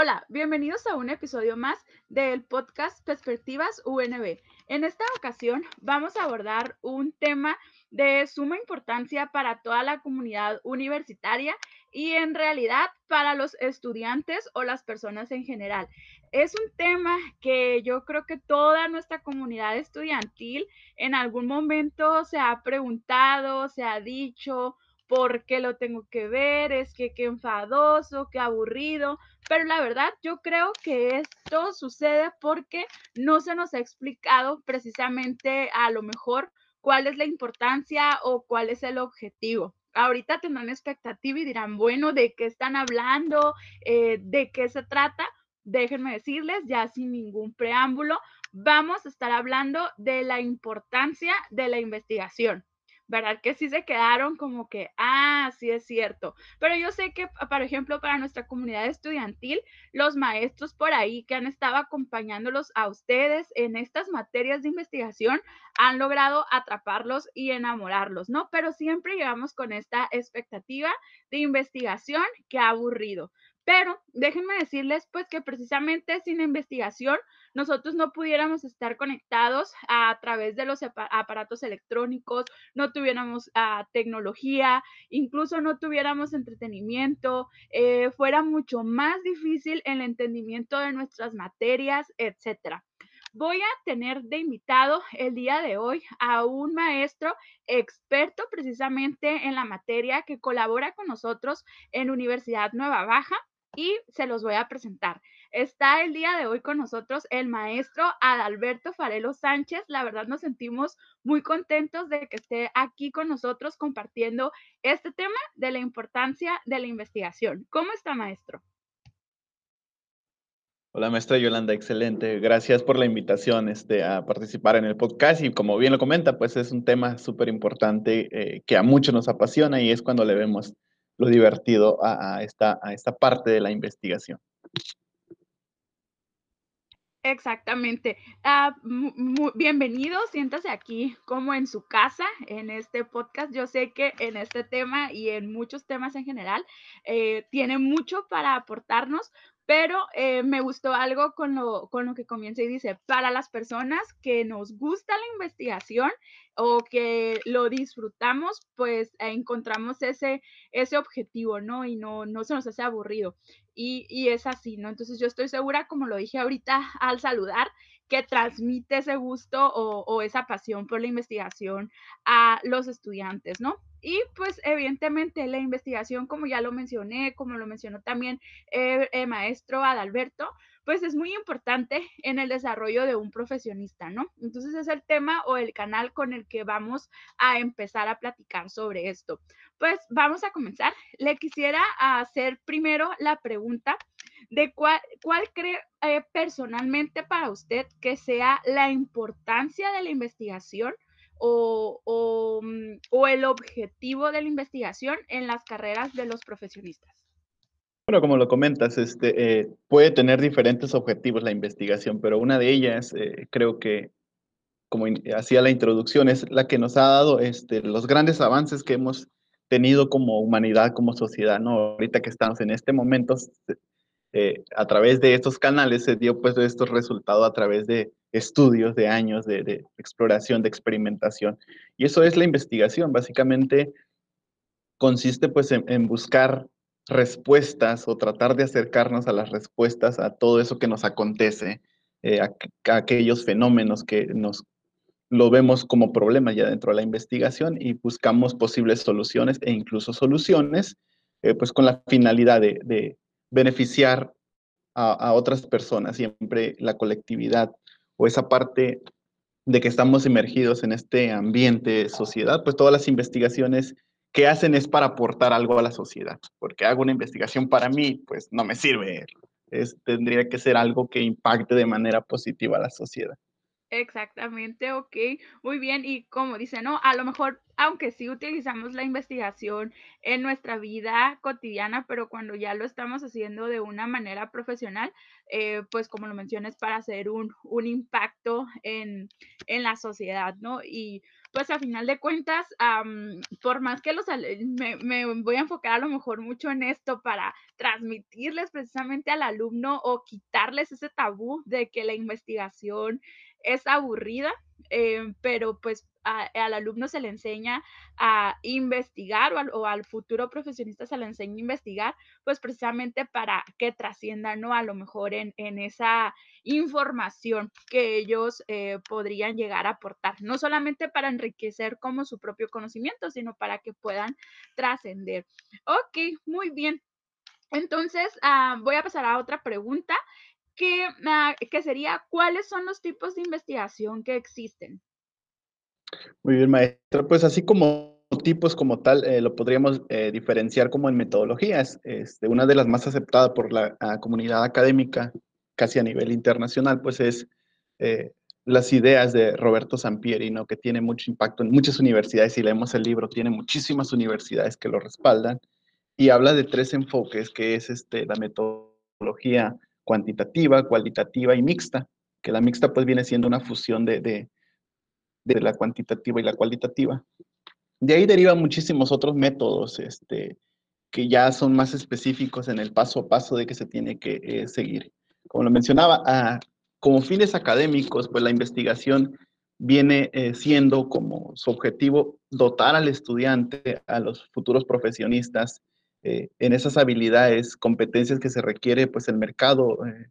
Hola, bienvenidos a un episodio más del podcast Perspectivas UNB. En esta ocasión vamos a abordar un tema de suma importancia para toda la comunidad universitaria y en realidad para los estudiantes o las personas en general. Es un tema que yo creo que toda nuestra comunidad estudiantil en algún momento se ha preguntado, se ha dicho, ¿por qué lo tengo que ver? Es que qué enfadoso, qué aburrido, pero la verdad yo creo que esto sucede porque no se nos ha explicado precisamente a lo mejor cuál es la importancia o cuál es el objetivo. Ahorita tendrán expectativa y dirán, bueno, ¿de qué están hablando? Eh, ¿De qué se trata? Déjenme decirles, ya sin ningún preámbulo, vamos a estar hablando de la importancia de la investigación. ¿Verdad? Que sí se quedaron como que, ah, sí es cierto. Pero yo sé que, por ejemplo, para nuestra comunidad estudiantil, los maestros por ahí que han estado acompañándolos a ustedes en estas materias de investigación han logrado atraparlos y enamorarlos, ¿no? Pero siempre llegamos con esta expectativa de investigación que ha aburrido. Pero déjenme decirles pues que precisamente sin investigación nosotros no pudiéramos estar conectados a través de los aparatos electrónicos, no tuviéramos ah, tecnología, incluso no tuviéramos entretenimiento, eh, fuera mucho más difícil el entendimiento de nuestras materias, etcétera. Voy a tener de invitado el día de hoy a un maestro experto precisamente en la materia que colabora con nosotros en Universidad Nueva Baja y se los voy a presentar. Está el día de hoy con nosotros el maestro Adalberto Farelo Sánchez. La verdad nos sentimos muy contentos de que esté aquí con nosotros compartiendo este tema de la importancia de la investigación. ¿Cómo está, maestro? Hola, maestra Yolanda, excelente. Gracias por la invitación este, a participar en el podcast y como bien lo comenta, pues es un tema súper importante eh, que a muchos nos apasiona y es cuando le vemos lo divertido a, esta, a esta parte de la investigación. Exactamente. Ah, bienvenido, siéntase aquí como en su casa, en este podcast. Yo sé que en este tema y en muchos temas en general eh, tiene mucho para aportarnos, pero eh, me gustó algo con lo, con lo que comienza y dice, para las personas que nos gusta la investigación o que lo disfrutamos, pues encontramos ese, ese objetivo, ¿no? Y no, no se nos hace aburrido. Y, y es así, ¿no? Entonces yo estoy segura, como lo dije ahorita al saludar, que transmite ese gusto o, esa pasión por la investigación a los estudiantes, ¿no? Y pues evidentemente la investigación, como ya lo mencioné, como lo mencionó también el, maestro Adalberto, pues es muy importante en el desarrollo de un profesionista, ¿no? Entonces es el tema o el canal con el que vamos a empezar a platicar sobre esto. Pues vamos a comenzar. Le quisiera hacer primero la pregunta de cuál, cuál cree eh, personalmente para usted que sea la importancia de la investigación o, mm, o, el objetivo de la investigación en las carreras de los profesionistas? Bueno, como lo comentas, este, eh, puede tener diferentes objetivos la investigación, pero una de ellas eh, creo que, como hacía la introducción, es la que nos ha dado este, los grandes avances que hemos tenido como humanidad, como sociedad, ¿no? Ahorita que estamos en este momento, eh, a través de estos canales se dio pues estos resultados a través de estudios de años de, exploración, de experimentación. Y eso es la investigación, básicamente consiste pues en, buscar respuestas o tratar de acercarnos a las respuestas a todo eso que nos acontece, eh, a, aquellos fenómenos que nos lo vemos como problema ya dentro de la investigación y buscamos posibles soluciones e incluso soluciones, eh, pues con la finalidad de, beneficiar a, otras personas, siempre la colectividad o esa parte de que estamos emergidos en este ambiente sociedad, pues todas las investigaciones que hacen es para aportar algo a la sociedad, porque hago una investigación para mí, pues no me sirve. Es, tendría que ser algo que impacte de manera positiva a la sociedad. Exactamente, ok, muy bien. Y como dice, ¿no? A lo mejor, aunque sí utilizamos la investigación en nuestra vida cotidiana, pero cuando ya lo estamos haciendo de una manera profesional, eh, pues como lo mencionas, para hacer un, un impacto en, en la sociedad, ¿no? Y pues a final de cuentas, por más que los me, me voy a enfocar a lo mejor mucho en esto para transmitirles precisamente al alumno o quitarles ese tabú de que la investigación es aburrida, eh, pero pues a, al alumno se le enseña a investigar o al, futuro profesionista se le enseña a investigar, pues precisamente para que trascienda, ¿no? A lo mejor en, en esa información que ellos eh, podrían llegar a aportar, no solamente para enriquecer como su propio conocimiento, sino para que puedan trascender. Ok, muy bien. Entonces, uh, voy a pasar a otra pregunta que, uh, que sería, ¿cuáles son los tipos de investigación que existen? Muy bien, maestra. Pues así como tipos como tal, eh, lo podríamos eh, diferenciar como en metodologías. Este, una de las más aceptadas por la comunidad académica, casi a nivel internacional, pues es eh, las ideas de Roberto Sampieri, ¿no? que tiene mucho impacto en muchas universidades. Si leemos el libro, tiene muchísimas universidades que lo respaldan y habla de tres enfoques, que es este, la metodología cuantitativa, cualitativa y mixta, que la mixta pues viene siendo una fusión de, de, la cuantitativa y la cualitativa. De ahí derivan muchísimos otros métodos este, que ya son más específicos en el paso a paso de que se tiene que eh, seguir. Como lo mencionaba, como fines académicos, pues la investigación viene eh, siendo como su objetivo dotar al estudiante, a los futuros profesionistas, eh, en esas habilidades, competencias que se requiere pues el mercado eh,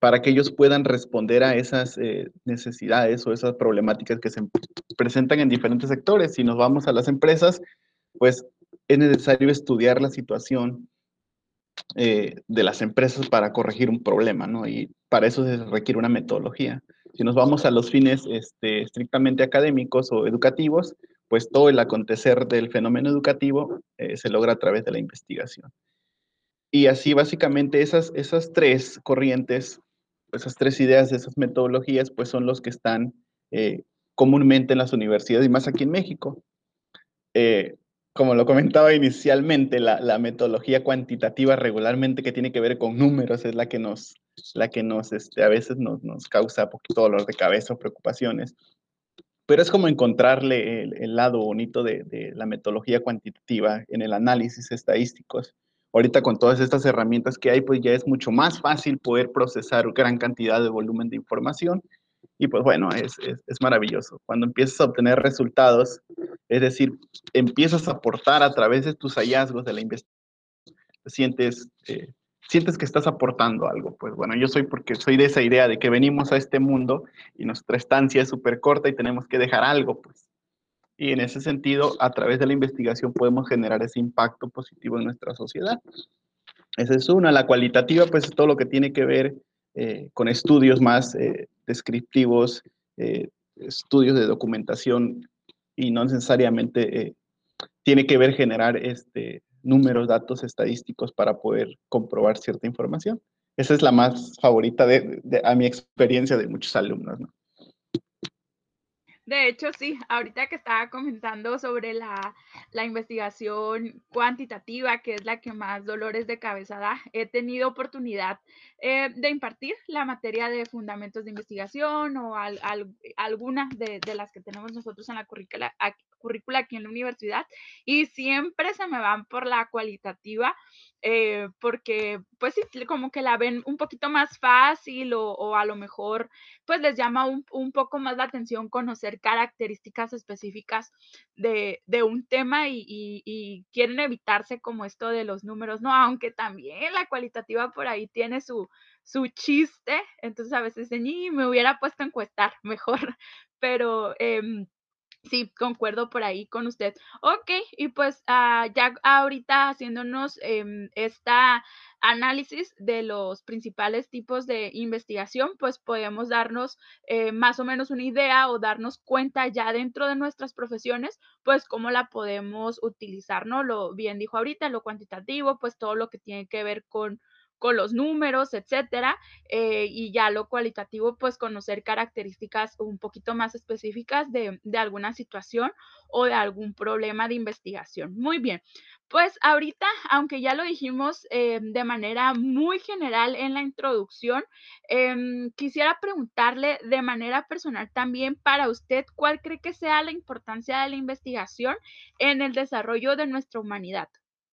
para que ellos puedan responder a esas eh, necesidades o esas problemáticas que se presentan en diferentes sectores. Si nos vamos a las empresas, pues es necesario estudiar la situación de las empresas para corregir un problema, ¿no? Y para eso se requiere una metodología. Si nos vamos a los fines este, estrictamente académicos o educativos, pues todo el acontecer del fenómeno educativo eh, se logra a través de la investigación. Y así básicamente esas, esas tres corrientes, esas tres ideas, esas metodologías, pues son los que están eh, comúnmente en las universidades y más aquí en México. Eh, como lo comentaba inicialmente, la, metodología cuantitativa regularmente que tiene que ver con números es la que nos, la que nos este, a veces nos, nos causa poquito dolor de cabeza o preocupaciones pero es como encontrarle el, lado bonito de, la metodología cuantitativa en el análisis estadísticos. Ahorita con todas estas herramientas que hay, pues ya es mucho más fácil poder procesar gran cantidad de volumen de información y pues bueno, es, es, maravilloso. Cuando empiezas a obtener resultados, es decir, empiezas a aportar a través de tus hallazgos de la investigación, te sientes eh, sientes que estás aportando algo. Pues bueno, yo soy porque soy de esa idea de que venimos a este mundo y nuestra estancia es súper corta y tenemos que dejar algo, pues. Y en ese sentido, a través de la investigación podemos generar ese impacto positivo en nuestra sociedad. Esa es una. La cualitativa, pues es todo lo que tiene que ver eh, con estudios más eh, descriptivos, eh, estudios de documentación y no necesariamente tiene que ver generar este, números, datos estadísticos para poder comprobar cierta información. Esa es la más favorita de, a mi experiencia de muchos alumnos. ¿no? De hecho, sí, ahorita que estaba comentando sobre la, la, investigación cuantitativa, que es la que más dolores de cabeza da, he tenido oportunidad eh, de impartir la materia de fundamentos de investigación o al, al, alguna de, de, las que tenemos nosotros en la currícula, currícula aquí en la universidad y siempre se me van por la cualitativa eh, porque pues sí, como que la ven un poquito más fácil o, o a lo mejor pues les llama un, un, poco más la atención conocer características específicas de, un tema y, quieren evitarse como esto de los números, ¿no? Aunque también la cualitativa por ahí tiene su, su chiste, entonces a veces dicen, me hubiera puesto a encuestar mejor, pero... Eh, Sí, concuerdo por ahí con usted. Ok, y pues uh, ya ahorita haciéndonos eh, esta análisis de los principales tipos de investigación, pues podemos darnos eh, más o menos una idea o darnos cuenta ya dentro de nuestras profesiones, pues cómo la podemos utilizar, ¿no? Lo bien dijo ahorita, lo cuantitativo, pues todo lo que tiene que ver con con los números, etcétera, eh, y ya lo cualitativo, pues conocer características un poquito más específicas de, de alguna situación o de algún problema de investigación. Muy bien. Pues ahorita, aunque ya lo dijimos eh, de manera muy general en la introducción, em, quisiera preguntarle de manera personal también para usted, ¿cuál cree que sea la importancia de la investigación en el desarrollo de nuestra humanidad?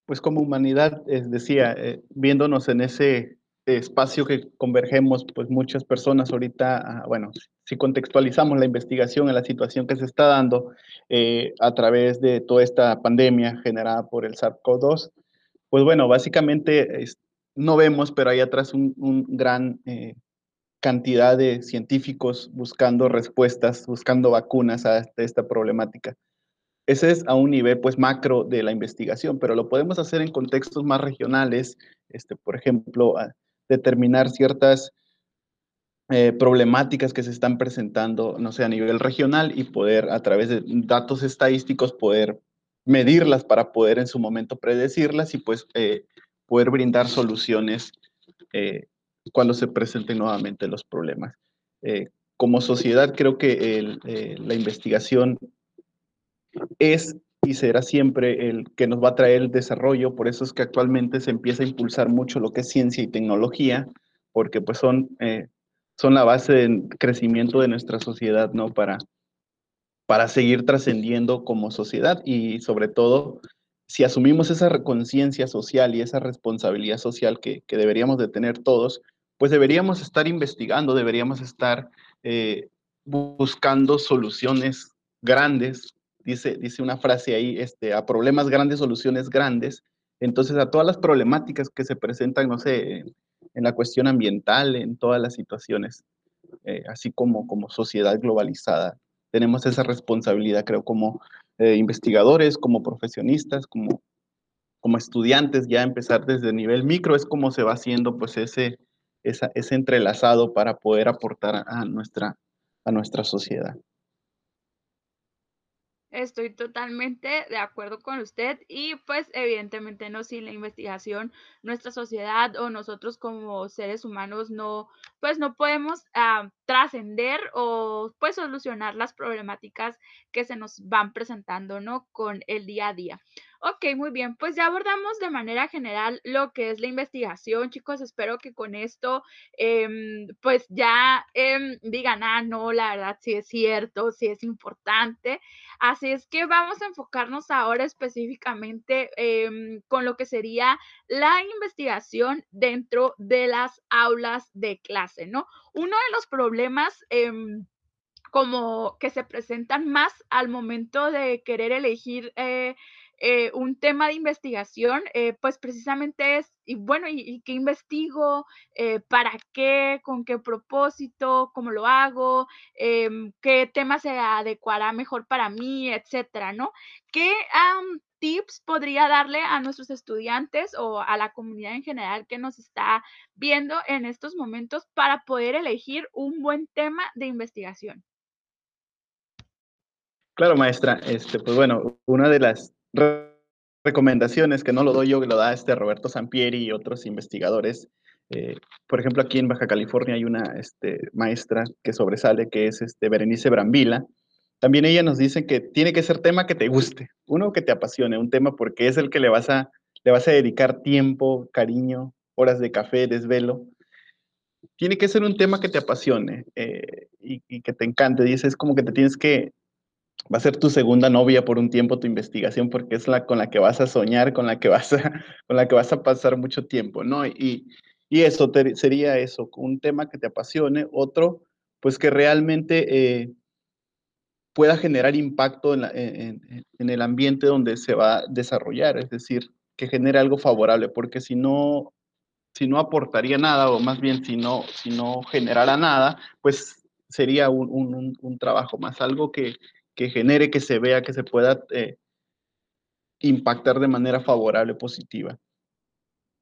Pues como humanidad, eh, decía, viéndonos en ese espacio que convergemos, pues muchas personas ahorita, ah, bueno, si contextualizamos la investigación en la situación que se está dando eh, a través de toda esta pandemia generada por el SARS-CoV-2, pues bueno, básicamente no vemos, pero hay atrás un, gran eh, cantidad de científicos buscando respuestas, buscando vacunas a esta problemática. Ese es a un nivel pues macro de la investigación, pero lo podemos hacer en contextos más regionales, este, por ejemplo, determinar ciertas eh, problemáticas que se están presentando, no sé, a nivel regional y poder a través de datos estadísticos poder medirlas para poder en su momento predecirlas y pues eh, poder brindar soluciones eh, cuando se presenten nuevamente los problemas. como sociedad creo que la investigación es y será siempre el que nos va a traer el desarrollo, por eso es que actualmente se empieza a impulsar mucho lo que es ciencia y tecnología, porque pues son, eh, son la base del crecimiento de nuestra sociedad, ¿no? Para, para seguir trascendiendo como sociedad y sobre todo, si asumimos esa conciencia social y esa responsabilidad social que, que, deberíamos de tener todos, pues deberíamos estar investigando, deberíamos estar eh, buscando soluciones grandes dice, dice una frase ahí, este, a problemas grandes, soluciones grandes. Entonces, a todas las problemáticas que se presentan, no sé, en, la cuestión ambiental, en todas las situaciones, eh, así como como sociedad globalizada, tenemos esa responsabilidad, creo, como eh, investigadores, como profesionistas, como, como estudiantes, ya empezar desde el nivel micro, es como se va haciendo pues ese, ese entrelazado para poder aportar a nuestra, a nuestra sociedad. Estoy totalmente de acuerdo con usted y pues evidentemente no sin la investigación nuestra sociedad o nosotros como seres humanos no pues no podemos ah, trascender o pues solucionar las problemáticas que se nos van presentando, ¿no? Con el día a día. Ok, muy bien, pues ya abordamos de manera general lo que es la investigación, chicos. Espero que con esto, em, pues ya em, digan, ah, no, la verdad sí es cierto, sí es importante. Así es que vamos a enfocarnos ahora específicamente em, con lo que sería la investigación dentro de las aulas de clase, ¿no? Uno de los problemas como que se presentan más al momento de querer elegir eh, eh, un tema de investigación, eh, pues precisamente es, y bueno, ¿y, qué investigo? Eh, ¿Para qué? ¿Con qué propósito? ¿Cómo lo hago? Em, ¿Qué tema se adecuará mejor para mí? Etcétera, ¿no? ¿Qué tips podría darle a nuestros estudiantes o a la comunidad en general que nos está viendo en estos momentos para poder elegir un buen tema de investigación? Claro, maestra. Este, pues bueno, una de las recomendaciones, que no lo doy yo, que lo da este Roberto Sampieri y otros investigadores. Eh, por ejemplo, aquí en Baja California hay una este, maestra que sobresale, que es este, Berenice Brambila. También ella nos dice que tiene que ser tema que te guste, uno que te apasione, un tema porque es el que le vas a, dedicar tiempo, cariño, horas de café, desvelo. Tiene que ser un tema que te apasione eh, y, y, que te encante. Dice, es como que te tienes que va a ser tu segunda novia por un tiempo tu investigación porque es la con la que vas a soñar, con la que vas a, con la que vas a pasar mucho tiempo, ¿no? Y, y eso sería eso, un tema que te apasione, otro, pues que realmente eh, pueda generar impacto en, en, en, el ambiente donde se va a desarrollar, es decir, que genere algo favorable, porque si no, si no aportaría nada, o más bien si no, si no generara nada, pues sería un, un, un trabajo más, algo que, que genere, que se vea, que se pueda eh, impactar de manera favorable, positiva.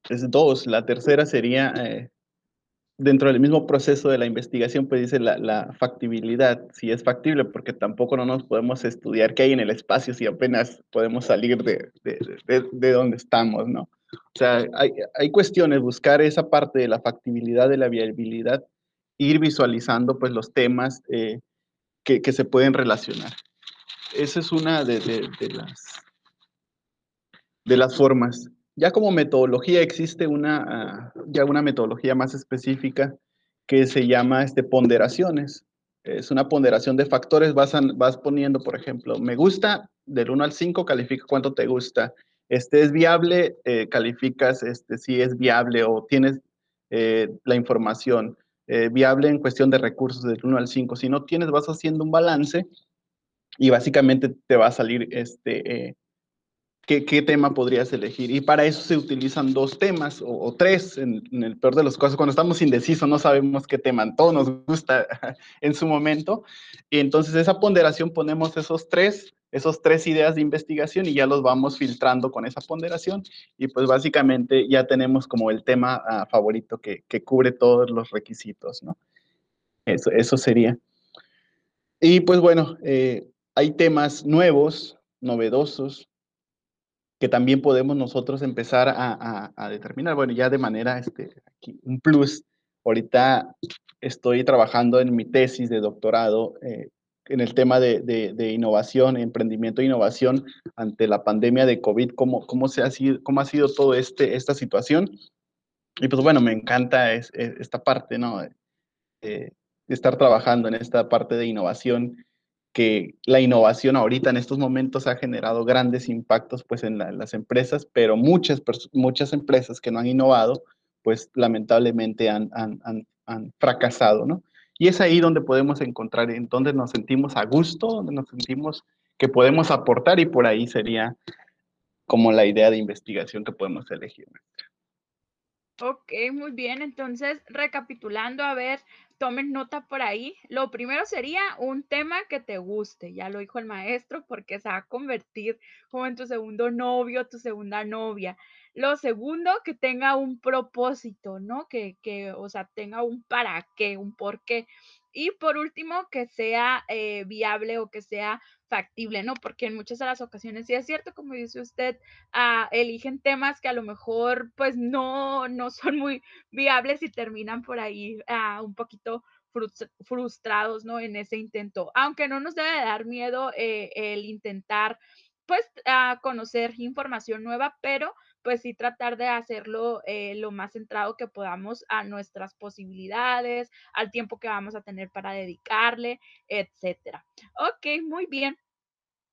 Es dos. La tercera sería, eh, dentro del mismo proceso de la investigación, pues dice la, factibilidad, si es factible, porque tampoco no nos podemos estudiar qué hay en el espacio si apenas podemos salir de, de, de, donde estamos, ¿no? O sea, hay, hay cuestiones, buscar esa parte de la factibilidad, de la viabilidad, ir visualizando pues los temas eh, que, se pueden relacionar. Esa es una de, de, las, de las formas. Ya como metodología existe una, uh, ya una metodología más específica que se llama este, ponderaciones. Es una ponderación de factores, vas, vas poniendo, por ejemplo, me gusta, del 1 al 5 califica cuánto te gusta. Este es viable, eh, calificas este, si es viable o tienes eh, la información eh, viable en cuestión de recursos del 1 al 5. Si no tienes, vas haciendo un balance y básicamente te va a salir este, eh, ¿qué, ¿qué, tema podrías elegir. Y para eso se utilizan dos temas o, tres, en, el peor de los casos, cuando estamos indecisos, no sabemos qué tema, todo nos gusta en su momento. Y entonces esa ponderación ponemos esos tres, esos tres ideas de investigación y ya los vamos filtrando con esa ponderación. Y pues básicamente ya tenemos como el tema uh, favorito que, que, cubre todos los requisitos, ¿no? Eso, eso sería. Y pues bueno, eh, hay temas nuevos, novedosos, que también podemos nosotros empezar a, determinar. Bueno, ya de manera, este, aquí, un plus, ahorita estoy trabajando en mi tesis de doctorado eh, en el tema de, innovación, emprendimiento e innovación ante la pandemia de COVID, cómo, cómo, se ha, sido, cómo ha sido toda este, esta situación. Y pues bueno, me encanta es, esta parte, ¿no? Eh, estar trabajando en esta parte de innovación que la innovación ahorita en estos momentos ha generado grandes impactos pues en, la, en las empresas, pero muchas, muchas empresas que no han innovado, pues lamentablemente han, han, han, han, fracasado, ¿no? Y es ahí donde podemos encontrar, en donde nos sentimos a gusto, donde nos sentimos que podemos aportar y por ahí sería como la idea de investigación que podemos elegir. Ok, muy bien. Entonces, recapitulando, a ver, tomen nota por ahí. Lo primero sería un tema que te guste, ya lo dijo el maestro, porque se va a convertir como en tu segundo novio, tu segunda novia. Lo segundo, que tenga un propósito, ¿no? Que, que o sea, tenga un para qué, un por qué. Y por último, que sea eh, viable o que sea factible, ¿no? Porque en muchas de las ocasiones, sí es cierto, como dice usted, uh, eligen temas que a lo mejor pues no, no son muy viables y terminan por ahí uh, un poquito frustrados, ¿no? En ese intento, aunque no nos debe dar miedo eh, el intentar pues uh, conocer información nueva, pero pues sí tratar de hacerlo eh, lo más centrado que podamos a nuestras posibilidades, al tiempo que vamos a tener para dedicarle, etcétera. Ok, muy bien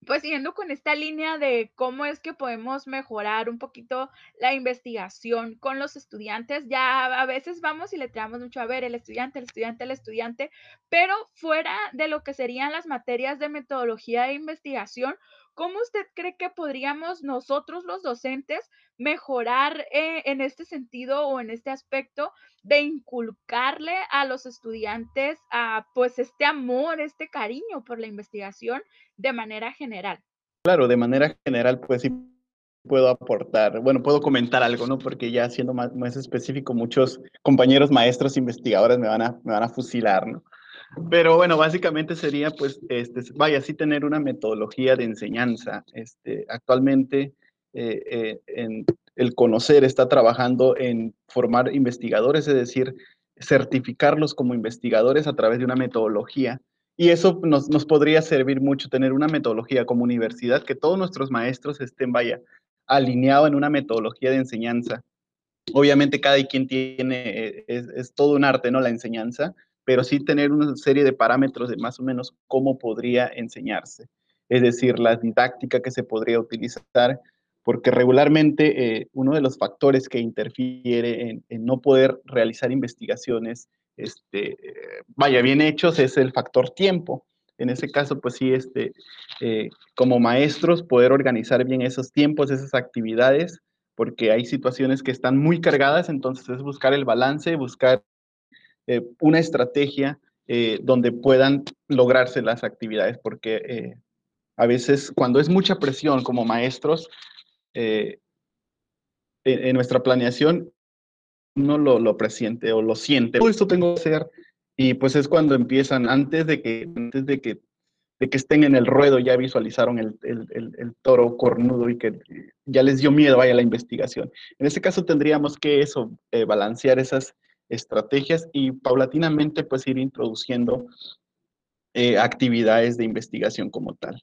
pues siguiendo con esta línea de cómo es que podemos mejorar un poquito la investigación con los estudiantes, ya a veces vamos y le traemos mucho a ver el estudiante, el estudiante, el estudiante, pero fuera de lo que serían las materias de metodología de investigación, ¿cómo usted cree que podríamos nosotros los docentes mejorar eh, en este sentido o en este aspecto de inculcarle a los estudiantes a, pues este amor, este cariño por la investigación de manera general? Claro, de manera general, pues sí puedo aportar, bueno, puedo comentar algo, ¿no? Porque ya siendo más, más específico, muchos compañeros maestros investigadores me van a, me van a fusilar, ¿no? Pero bueno, básicamente sería, pues, este, vaya, sí tener una metodología de enseñanza. Este, actualmente, eh, eh, en el conocer está trabajando en formar investigadores, es decir, certificarlos como investigadores a través de una metodología. Y eso nos, nos podría servir mucho, tener una metodología como universidad, que todos nuestros maestros estén, vaya, alineados en una metodología de enseñanza. Obviamente cada quien tiene, eh, es, es todo un arte, ¿no? La enseñanza, pero sí tener una serie de parámetros de más o menos cómo podría enseñarse, es decir, la didáctica que se podría utilizar, porque regularmente eh, uno de los factores que interfiere en, no poder realizar investigaciones, este, eh, vaya, bien hechos, es el factor tiempo. En ese caso, pues sí, este, eh, como maestros, poder organizar bien esos tiempos, esas actividades, porque hay situaciones que están muy cargadas, entonces es buscar el balance, buscar eh, una estrategia eh, donde puedan lograrse las actividades, porque eh, a veces cuando es mucha presión como maestros, en, nuestra planeación uno lo, lo presiente o lo siente, todo esto tengo que hacer, y pues es cuando empiezan, antes de que, antes de que de que estén en el ruedo, ya visualizaron el, el, toro cornudo y que ya les dio miedo vaya la investigación. En ese caso tendríamos que eso, balancear esas estrategias y paulatinamente pues ir introduciendo eh, actividades de investigación como tal.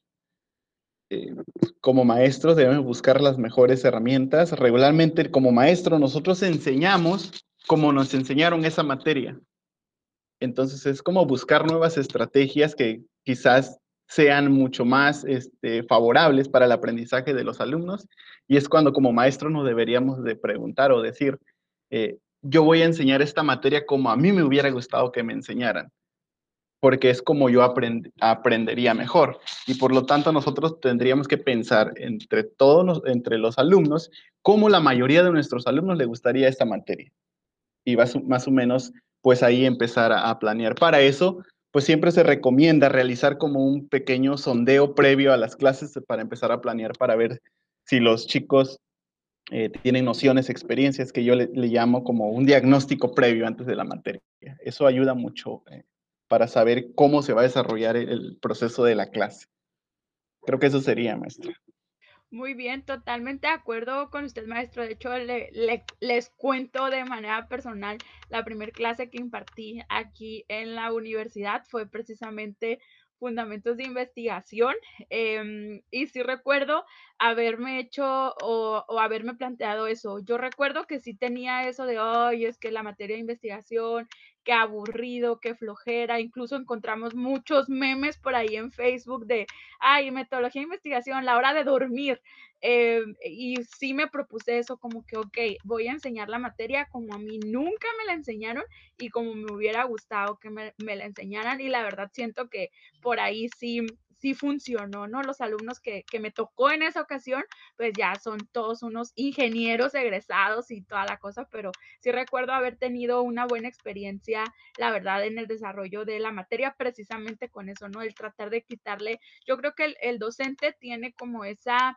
Eh, como maestros debemos buscar las mejores herramientas. Regularmente como maestro nosotros enseñamos como nos enseñaron esa materia. Entonces es como buscar nuevas estrategias que quizás sean mucho más este, favorables para el aprendizaje de los alumnos y es cuando como maestro nos deberíamos de preguntar o decir, eh, yo voy a enseñar esta materia como a mí me hubiera gustado que me enseñaran, porque es como yo aprendería mejor. Y por lo tanto nosotros tendríamos que pensar entre todos, entre los alumnos, cómo la mayoría de nuestros alumnos le gustaría esta materia. Y más o menos, pues ahí empezar a planear. Para eso, pues siempre se recomienda realizar como un pequeño sondeo previo a las clases para empezar a planear para ver si los chicos eh, tienen nociones, experiencias que yo le, llamo como un diagnóstico previo antes de la materia. Eso ayuda mucho eh, para saber cómo se va a desarrollar el proceso de la clase. Creo que eso sería, maestra. Muy bien, totalmente de acuerdo con usted, maestro. De hecho, les cuento de manera personal, la primera clase que impartí aquí en la universidad fue precisamente fundamentos de investigación. Em, y sí recuerdo haberme hecho o, o, haberme planteado eso. Yo recuerdo que sí tenía eso de, hoy es que la materia de investigación, qué aburrido, qué flojera. Incluso encontramos muchos memes por ahí en Facebook de, ay, metodología de investigación, la hora de dormir. Eh, y sí me propuse eso como que, ok, voy a enseñar la materia como a mí nunca me la enseñaron y como me hubiera gustado que me, me la enseñaran. Y la verdad siento que por ahí sí sí funcionó, ¿no? Los alumnos que, que, me tocó en esa ocasión, pues ya son todos unos ingenieros egresados y toda la cosa, pero sí recuerdo haber tenido una buena experiencia, la verdad, en el desarrollo de la materia, precisamente con eso, ¿no? El tratar de quitarle, yo creo que el, el docente tiene como esa...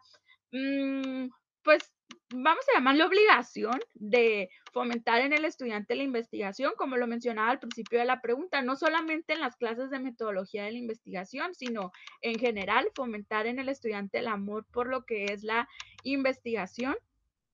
Mmm, pues vamos a llamarle obligación de fomentar en el estudiante la investigación, como lo mencionaba al principio de la pregunta, no solamente en las clases de metodología de la investigación, sino en general fomentar en el estudiante el amor por lo que es la investigación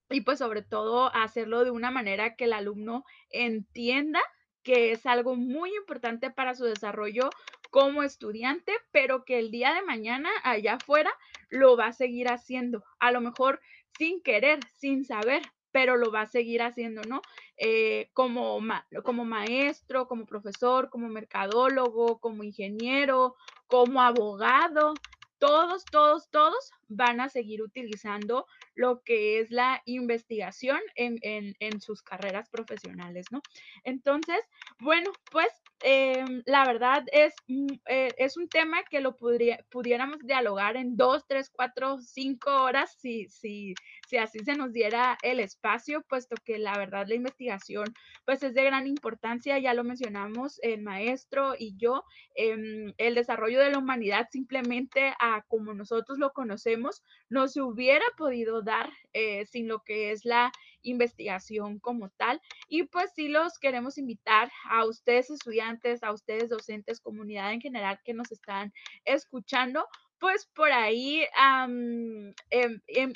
y pues sobre todo hacerlo de una manera que el alumno entienda que es algo muy importante para su desarrollo como estudiante, pero que el día de mañana allá afuera lo va a seguir haciendo. A lo mejor sin querer, sin saber, pero lo va a seguir haciendo, ¿no? Eh, como, como maestro, como profesor, como mercadólogo, como ingeniero, como abogado, todos, todos, todos van a seguir utilizando lo que es la investigación en, en sus carreras profesionales, ¿no? Entonces, bueno, pues Em, la verdad es, mm, eh, es un tema que lo pudiéramos dialogar en dos, tres, cuatro, cinco horas si, si, si así se nos diera el espacio, puesto que la verdad la investigación pues es de gran importancia, ya lo mencionamos el maestro y yo, em, el desarrollo de la humanidad simplemente a como nosotros lo conocemos no se hubiera podido dar eh, sin lo que es la investigación como tal. Y pues sí los queremos invitar a ustedes estudiantes, a ustedes docentes, comunidad en general que nos están escuchando, pues por ahí em,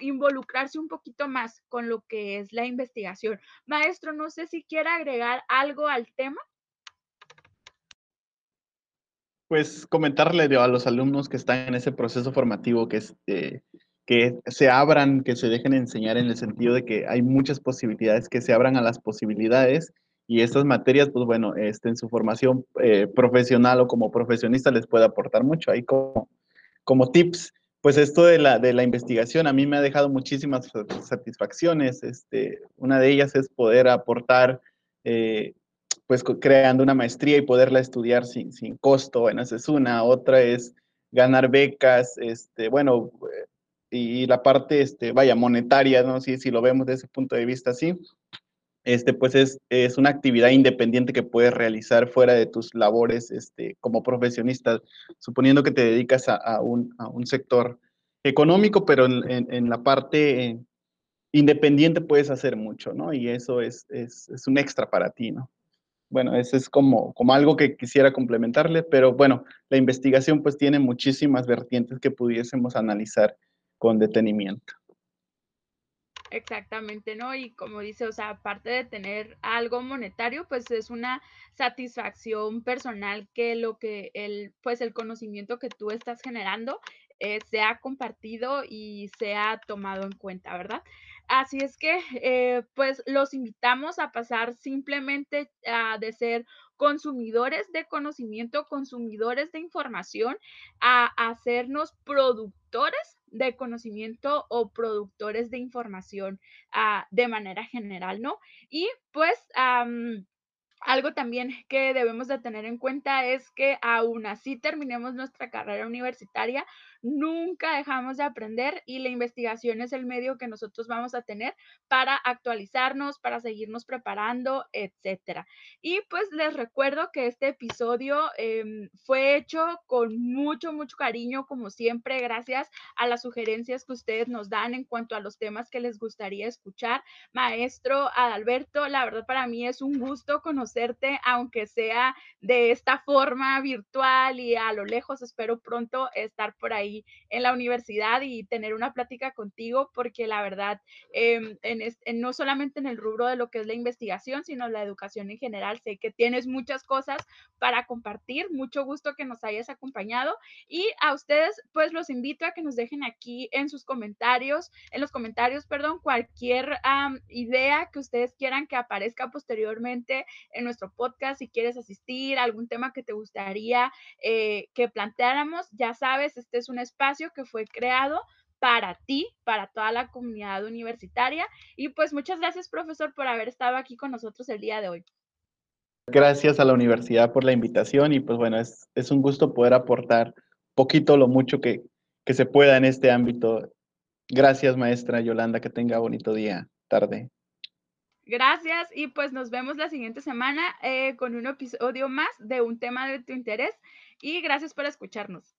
involucrarse un poquito más con lo que es la investigación. Maestro, no sé si quiere agregar algo al tema. Pues comentarle a los alumnos que están en ese proceso formativo que es, eh, que se abran, que se dejen enseñar en el sentido de que hay muchas posibilidades, que se abran a las posibilidades y estas materias, pues bueno, este, en su formación eh, profesional o como profesionista les puede aportar mucho. Ahí como, como tips, pues esto de la, de la investigación a mí me ha dejado muchísimas satisfacciones. Este, una de ellas es poder aportar, eh, pues creando una maestría y poderla estudiar sin, sin costo, bueno, esa es una. Otra es ganar becas, este, bueno, y la parte, este, vaya, monetaria, ¿no? Si, si lo vemos desde ese punto de vista así, este, pues es, es, una actividad independiente que puedes realizar fuera de tus labores este, como profesionista, suponiendo que te dedicas a, a, un, a un, sector económico, pero en, en, la parte independiente puedes hacer mucho, ¿no? Y eso es, es, es, un extra para ti, ¿no? bueno, ese es como, como algo que quisiera complementarle, pero bueno, la investigación pues tiene muchísimas vertientes que pudiésemos analizar con detenimiento. Exactamente, ¿no? Y como dice, o sea, aparte de tener algo monetario, pues es una satisfacción personal que lo que el, pues el conocimiento que tú estás generando eh, sea compartido y sea tomado en cuenta, ¿verdad? Así es que, eh, pues los invitamos a pasar simplemente a de ser consumidores de conocimiento, consumidores de información, a hacernos productores de conocimiento o productores de información uh, de manera general, ¿no? Y pues algo también que debemos de tener en cuenta es que aún así terminemos nuestra carrera universitaria, nunca dejamos de aprender y la investigación es el medio que nosotros vamos a tener para actualizarnos, para seguirnos preparando, etcétera. Y pues les recuerdo que este episodio eh, fue hecho con mucho, mucho cariño, como siempre, gracias a las sugerencias que ustedes nos dan en cuanto a los temas que les gustaría escuchar. Maestro Adalberto, la verdad para mí es un gusto conocerte, aunque sea de esta forma virtual y a lo lejos. Espero pronto estar por ahí en la universidad y tener una plática contigo, porque la verdad, eh, en, en, no solamente en el rubro de lo que es la investigación, sino la educación en general, sé que tienes muchas cosas para compartir. Mucho gusto que nos hayas acompañado y a ustedes, pues los invito a que nos dejen aquí en sus comentarios, en los comentarios, perdón, cualquier idea que ustedes quieran que aparezca posteriormente en nuestro podcast. Si quieres asistir, algún tema que te gustaría eh, que planteáramos, ya sabes, este es un espacio que fue creado para ti, para toda la comunidad universitaria. Y pues muchas gracias, profesor, por haber estado aquí con nosotros el día de hoy. Gracias a la universidad por la invitación y pues bueno, es, es un gusto poder aportar poquito lo mucho que, que se pueda en este ámbito. Gracias, maestra Yolanda, que tenga bonito día, tarde. Gracias y pues nos vemos la siguiente semana eh, con un episodio más de un tema de tu interés y gracias por escucharnos.